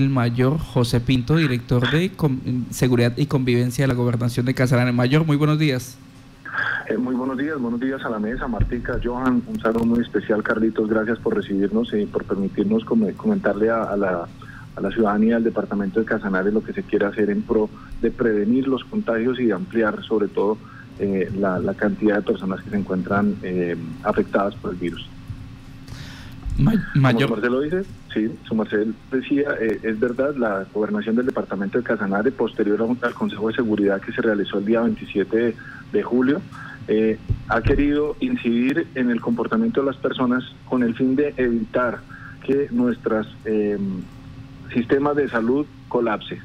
el mayor José Pinto, director de Seguridad y Convivencia de la Gobernación de Casarán. Mayor, muy buenos días. Eh, muy buenos días, buenos días a la mesa, Martica, Johan, un saludo muy especial, Carlitos, gracias por recibirnos y por permitirnos comentarle a, la, a la ciudadanía del departamento de Casanares lo que se quiere hacer en pro de prevenir los contagios y ampliar sobre todo eh, la, cantidad de personas que se encuentran eh, afectadas por el virus. Mayor. Como Marcelo dice, sí, su Marcelo decía, eh, es verdad, la gobernación del departamento de Casanare, posterior al Consejo de Seguridad que se realizó el día 27 de, julio, ha querido incidir en el comportamiento de las personas con el fin de evitar que nuestros sistemas de salud colapse.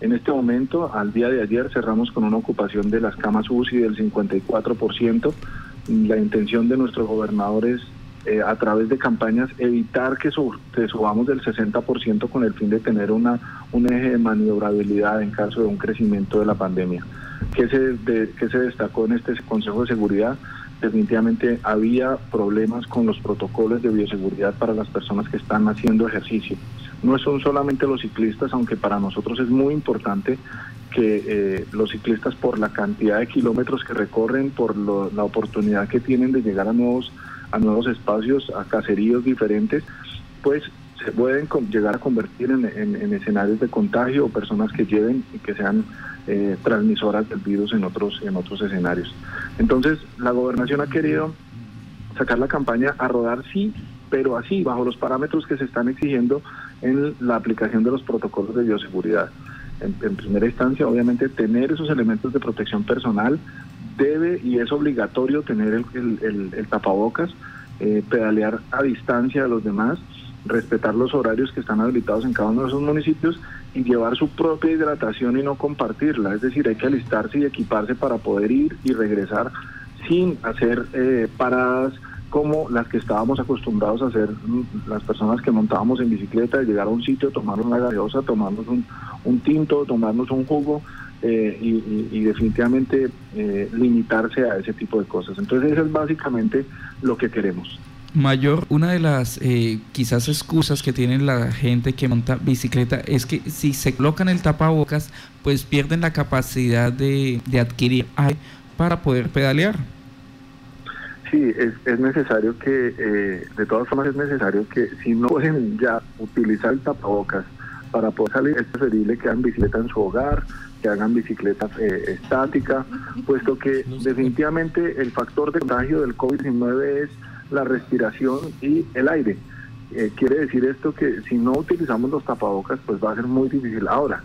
En este momento, al día de ayer, cerramos con una ocupación de las camas UCI del 54%. La intención de nuestros gobernadores eh, a través de campañas evitar que, subamos del 60% con el fin de tener una, un eje de maniobrabilidad en caso de un crecimiento de la pandemia. ¿Qué se, qué se destacó en este Consejo de Seguridad? Definitivamente había problemas con los protocolos de bioseguridad para las personas que están haciendo ejercicio no son solamente los ciclistas, aunque para nosotros es muy importante que eh, los ciclistas por la cantidad de kilómetros que recorren, por la oportunidad que tienen de llegar a nuevos, a nuevos espacios, a caseríos diferentes, pues se pueden llegar a convertir en, escenarios de contagio o personas que lleven y que sean eh, transmisoras del virus en otros, en otros escenarios. Entonces, la gobernación ha querido sacar la campaña a rodar sí pero así, bajo los parámetros que se están exigiendo en la aplicación de los protocolos de bioseguridad. En, primera instancia, obviamente, tener esos elementos de protección personal debe y es obligatorio tener el, tapabocas, eh, pedalear a distancia de los demás, respetar los horarios que están habilitados en cada uno de esos municipios y llevar su propia hidratación y no compartirla. Es decir, hay que alistarse y equiparse para poder ir y regresar sin hacer eh, paradas como las que estábamos acostumbrados a hacer mm, las personas que montábamos en bicicleta, llegar a un sitio, tomarnos una gaseosa, tomarnos un, tinto, tomarnos un jugo eh, y, definitivamente eh, limitarse a ese tipo de cosas. Entonces eso es básicamente lo que queremos. Mayor, una de las eh, quizás excusas que tiene la gente que monta bicicleta es que si se colocan el tapabocas, pues pierden la capacidad de, de adquirir aire para poder pedalear. Sí, es, es necesario que, eh, de todas formas es necesario que si no pueden ya utilizar el tapabocas para poder salir, es preferible que hagan bicicleta en su hogar, que hagan bicicleta eh, estática, puesto que definitivamente el factor de contagio del COVID-19 es la respiración y el aire. Eh, quiere decir esto que si no utilizamos los tapabocas, pues va a ser muy difícil. Ahora,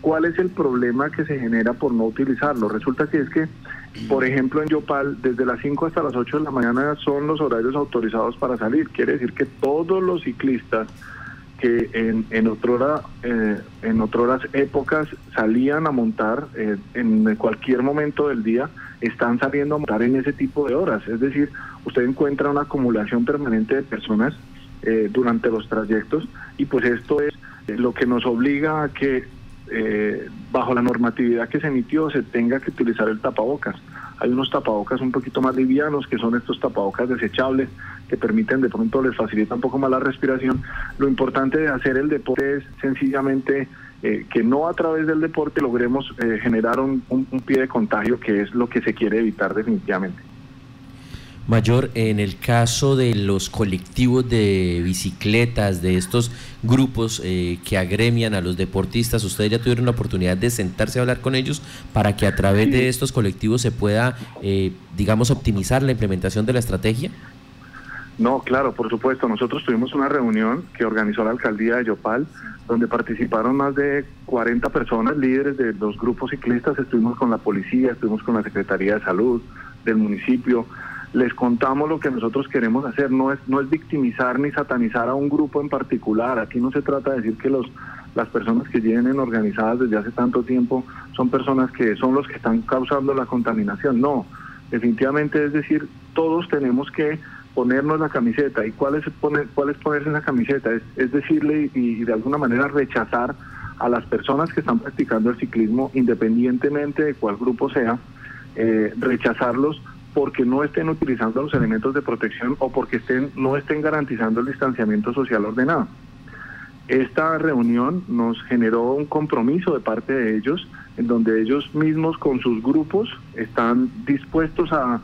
¿cuál es el problema que se genera por no utilizarlo? Resulta que es que por ejemplo, en Yopal, desde las 5 hasta las 8 de la mañana son los horarios autorizados para salir. Quiere decir que todos los ciclistas que en, en, otrora, eh, en otras épocas salían a montar eh, en cualquier momento del día, están saliendo a montar en ese tipo de horas. Es decir, usted encuentra una acumulación permanente de personas eh, durante los trayectos y pues esto es lo que nos obliga a que eh, bajo la normatividad que se emitió se tenga que utilizar el tapabocas. Hay unos tapabocas un poquito más livianos, que son estos tapabocas desechables, que permiten de pronto, les facilita un poco más la respiración. Lo importante de hacer el deporte es sencillamente eh, que no a través del deporte logremos eh, generar un pie de contagio, que es lo que se quiere evitar definitivamente. Mayor, en el caso de los colectivos de bicicletas, de estos grupos eh, que agremian a los deportistas, ¿ustedes ya tuvieron la oportunidad de sentarse a hablar con ellos para que a través de estos colectivos se pueda, eh, digamos, optimizar la implementación de la estrategia? No, claro, por supuesto. Nosotros tuvimos una reunión que organizó la alcaldía de Yopal, donde participaron más de 40 personas, líderes de los grupos ciclistas. Estuvimos con la policía, estuvimos con la Secretaría de Salud del municipio, les contamos lo que nosotros queremos hacer, no es, no es victimizar ni satanizar a un grupo en particular, aquí no se trata de decir que los, las personas que vienen organizadas desde hace tanto tiempo son personas que son los que están causando la contaminación, no, definitivamente es decir, todos tenemos que ponernos la camiseta, ¿y cuál es, poner, es ponerse la camiseta? Es, decirle y, de alguna manera rechazar a las personas que están practicando el ciclismo, independientemente de cuál grupo sea, eh, rechazarlos porque no estén utilizando los elementos de protección o porque estén, no estén garantizando el distanciamiento social ordenado. esta reunión nos generó un compromiso de parte de ellos, en donde ellos mismos con sus grupos están dispuestos a,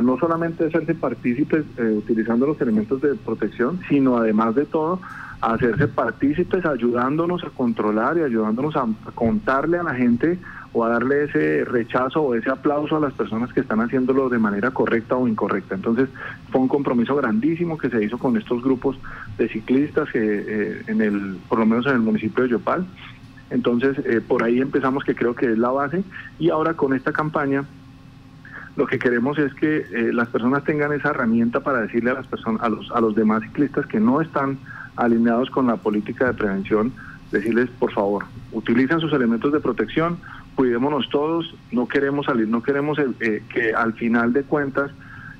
no solamente hacerse partícipes eh, utilizando los elementos de protección, sino además de todo a hacerse partícipes ayudándonos a controlar y ayudándonos a contarle a la gente o a darle ese rechazo o ese aplauso a las personas que están haciéndolo de manera correcta o incorrecta. Entonces fue un compromiso grandísimo que se hizo con estos grupos de ciclistas que eh, en el, por lo menos en el municipio de Yopal. Entonces eh, por ahí empezamos que creo que es la base y ahora con esta campaña lo que queremos es que eh, las personas tengan esa herramienta para decirle a las personas a los a los demás ciclistas que no están alineados con la política de prevención decirles por favor utilicen sus elementos de protección cuidémonos todos, no queremos salir, no queremos eh, eh, que al final de cuentas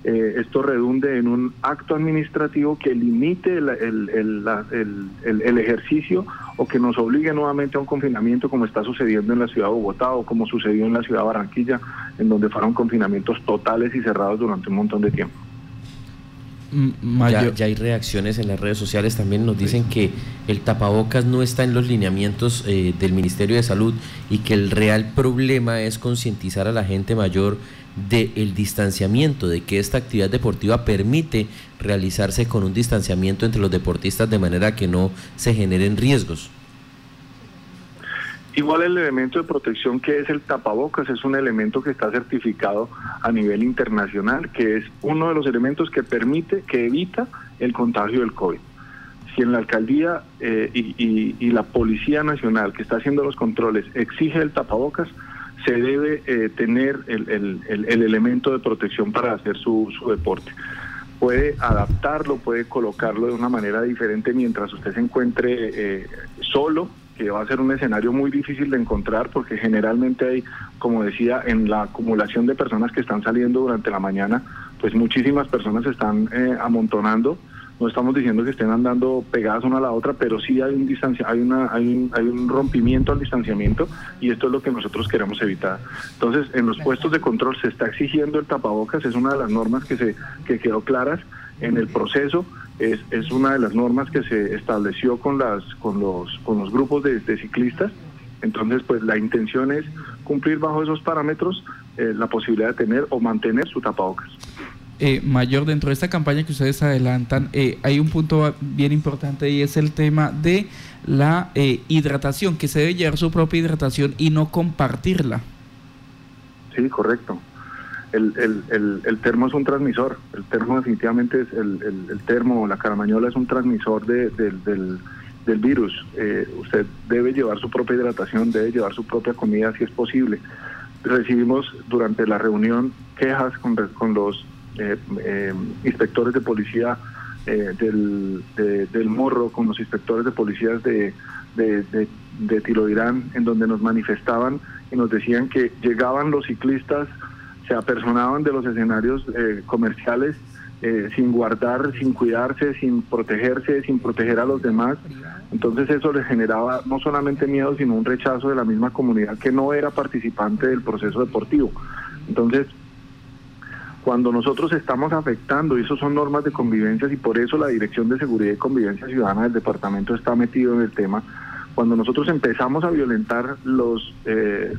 eh, esto redunde en un acto administrativo que limite el, el, ejercicio o que nos obligue nuevamente a un confinamiento como está sucediendo en la ciudad de Bogotá o como sucedió en la ciudad de Barranquilla, en donde fueron confinamientos totales y cerrados durante un montón de tiempo. Ya, hay reacciones en las redes sociales, también nos dicen que el tapabocas no está en los lineamientos eh, del Ministerio de Salud y que el real problema es concientizar a la gente mayor del distanciamiento, de que esta actividad deportiva permite realizarse con un distanciamiento entre los deportistas de manera que no se generen riesgos. Igual el elemento de protección que es el tapabocas es un elemento que está certificado a nivel internacional, que es uno de los elementos que permite, que evita el contagio del COVID. Si en la alcaldía eh, y, la Policía Nacional que está haciendo los controles exige el tapabocas, se debe eh, tener el, elemento de protección para hacer su, deporte puede adaptarlo, puede colocarlo de una manera diferente mientras usted se encuentre eh, solo que va a ser un escenario muy difícil de encontrar porque generalmente hay, como decía, en la acumulación de personas que están saliendo durante la mañana, pues muchísimas personas se están eh, amontonando. No estamos diciendo que estén andando pegadas una a la otra, pero sí hay un distancia, hay una, hay un, hay un rompimiento al distanciamiento y esto es lo que nosotros queremos evitar. Entonces, en los puestos de control se está exigiendo el tapabocas, es una de las normas que se que quedó claras en el proceso es, es una de las normas que se estableció con, las, con, los, con los grupos de, ciclistas. Entonces, pues la intención es cumplir bajo esos parámetros eh, la posibilidad de tener o mantener su tapabocas. Eh, mayor, dentro de esta campaña que ustedes adelantan, eh, hay un punto bien importante y es el tema de la hidratación, que se debe llevar su propia hidratación y no compartirla. Sí, correcto el, el, el, termo es un transmisor, el termo definitivamente es el, termo, la caramañola es un transmisor de, del, del, virus. Eh, usted debe llevar su propia hidratación, debe llevar su propia comida si es posible. Recibimos durante la reunión quejas con, con los eh, eh, inspectores de policía del, del morro, con los inspectores de policías de, de, de, de Tiroirán, en donde nos manifestaban y nos decían que llegaban los ciclistas se apersonaban de los escenarios eh, comerciales eh, sin guardar, sin cuidarse, sin protegerse, sin proteger a los demás. Entonces eso les generaba no solamente miedo, sino un rechazo de la misma comunidad que no era participante del proceso deportivo. Entonces, cuando nosotros estamos afectando, y eso son normas de convivencia, y por eso la Dirección de Seguridad y Convivencia Ciudadana del departamento está metido en el tema, cuando nosotros empezamos a violentar los eh,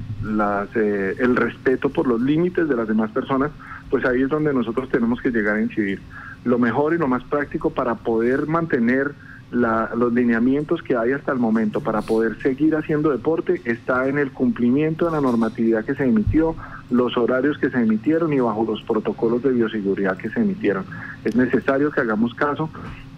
eh, el respeto por los límites de las demás personas, pues ahí es donde nosotros tenemos que llegar a incidir. Lo mejor y lo más práctico para poder mantener los lineamientos que hay hasta el momento, para poder seguir haciendo deporte, está en el cumplimiento de la normatividad que se emitió, los horarios que se emitieron y bajo los protocolos de bioseguridad que se emitieron. Es necesario que hagamos caso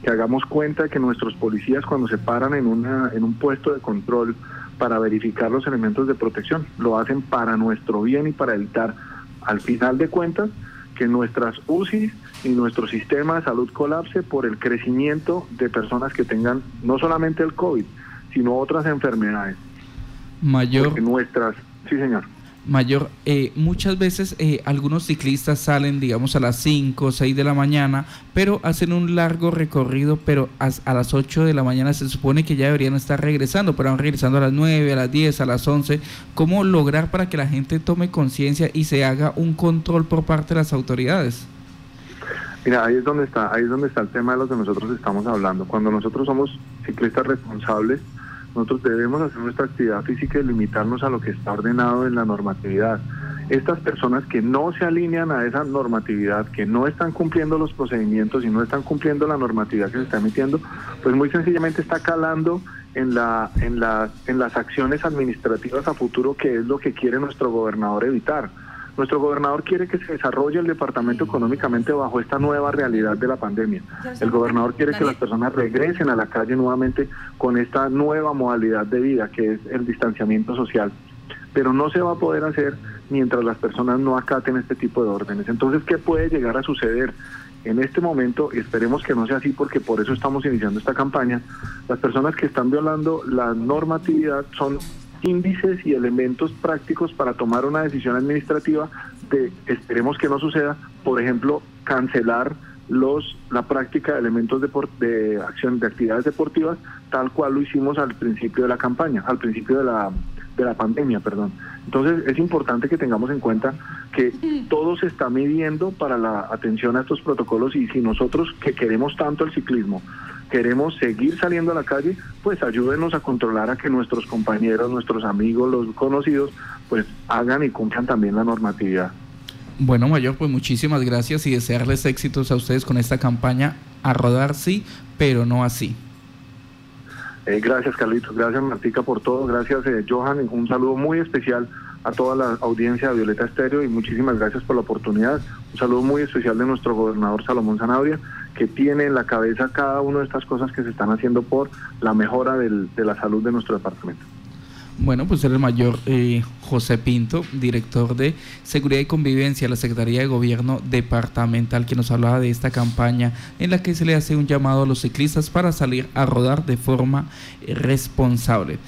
que hagamos cuenta que nuestros policías cuando se paran en, una, en un puesto de control para verificar los elementos de protección, lo hacen para nuestro bien y para evitar, al final de cuentas, que nuestras UCI y nuestro sistema de salud colapse por el crecimiento de personas que tengan no solamente el COVID, sino otras enfermedades. Mayor. nuestras, sí señor mayor. Eh, muchas veces eh, algunos ciclistas salen, digamos, a las 5 o 6 de la mañana, pero hacen un largo recorrido, pero a, las 8 de la mañana se supone que ya deberían estar regresando, pero van regresando a las 9, a las 10, a las 11. ¿Cómo lograr para que la gente tome conciencia y se haga un control por parte de las autoridades? Mira, ahí es donde está, ahí es donde está el tema de lo que nosotros estamos hablando. Cuando nosotros somos ciclistas responsables, nosotros debemos hacer nuestra actividad física y limitarnos a lo que está ordenado en la normatividad. Estas personas que no se alinean a esa normatividad, que no están cumpliendo los procedimientos y no están cumpliendo la normatividad que se está emitiendo, pues muy sencillamente está calando en, la, en, la, en las acciones administrativas a futuro, que es lo que quiere nuestro gobernador evitar. Nuestro gobernador quiere que se desarrolle el departamento económicamente bajo esta nueva realidad de la pandemia. El gobernador quiere que las personas regresen a la calle nuevamente con esta nueva modalidad de vida que es el distanciamiento social. Pero no se va a poder hacer mientras las personas no acaten este tipo de órdenes. Entonces, ¿qué puede llegar a suceder? En este momento, y esperemos que no sea así porque por eso estamos iniciando esta campaña, las personas que están violando la normatividad son índices y elementos prácticos para tomar una decisión administrativa de, esperemos que no suceda, por ejemplo, cancelar los la práctica de elementos de, de acción de actividades deportivas tal cual lo hicimos al principio de la campaña, al principio de la de la pandemia, perdón. Entonces es importante que tengamos en cuenta que todo se está midiendo para la atención a estos protocolos y si nosotros que queremos tanto el ciclismo queremos seguir saliendo a la calle, pues ayúdenos a controlar a que nuestros compañeros, nuestros amigos, los conocidos, pues hagan y cumplan también la normatividad. Bueno, Mayor, pues muchísimas gracias y desearles éxitos a ustedes con esta campaña a rodar sí, pero no así. Eh, gracias, Carlitos. Gracias, Martica, por todo. Gracias, eh, Johan. Un saludo muy especial a toda la audiencia de Violeta Estéreo y muchísimas gracias por la oportunidad. Un saludo muy especial de nuestro gobernador Salomón Zanabria, que tiene en la cabeza cada una de estas cosas que se están haciendo por la mejora de la salud de nuestro departamento. Bueno, pues el mayor eh, José Pinto, director de Seguridad y Convivencia de la Secretaría de Gobierno Departamental, que nos hablaba de esta campaña en la que se le hace un llamado a los ciclistas para salir a rodar de forma responsable.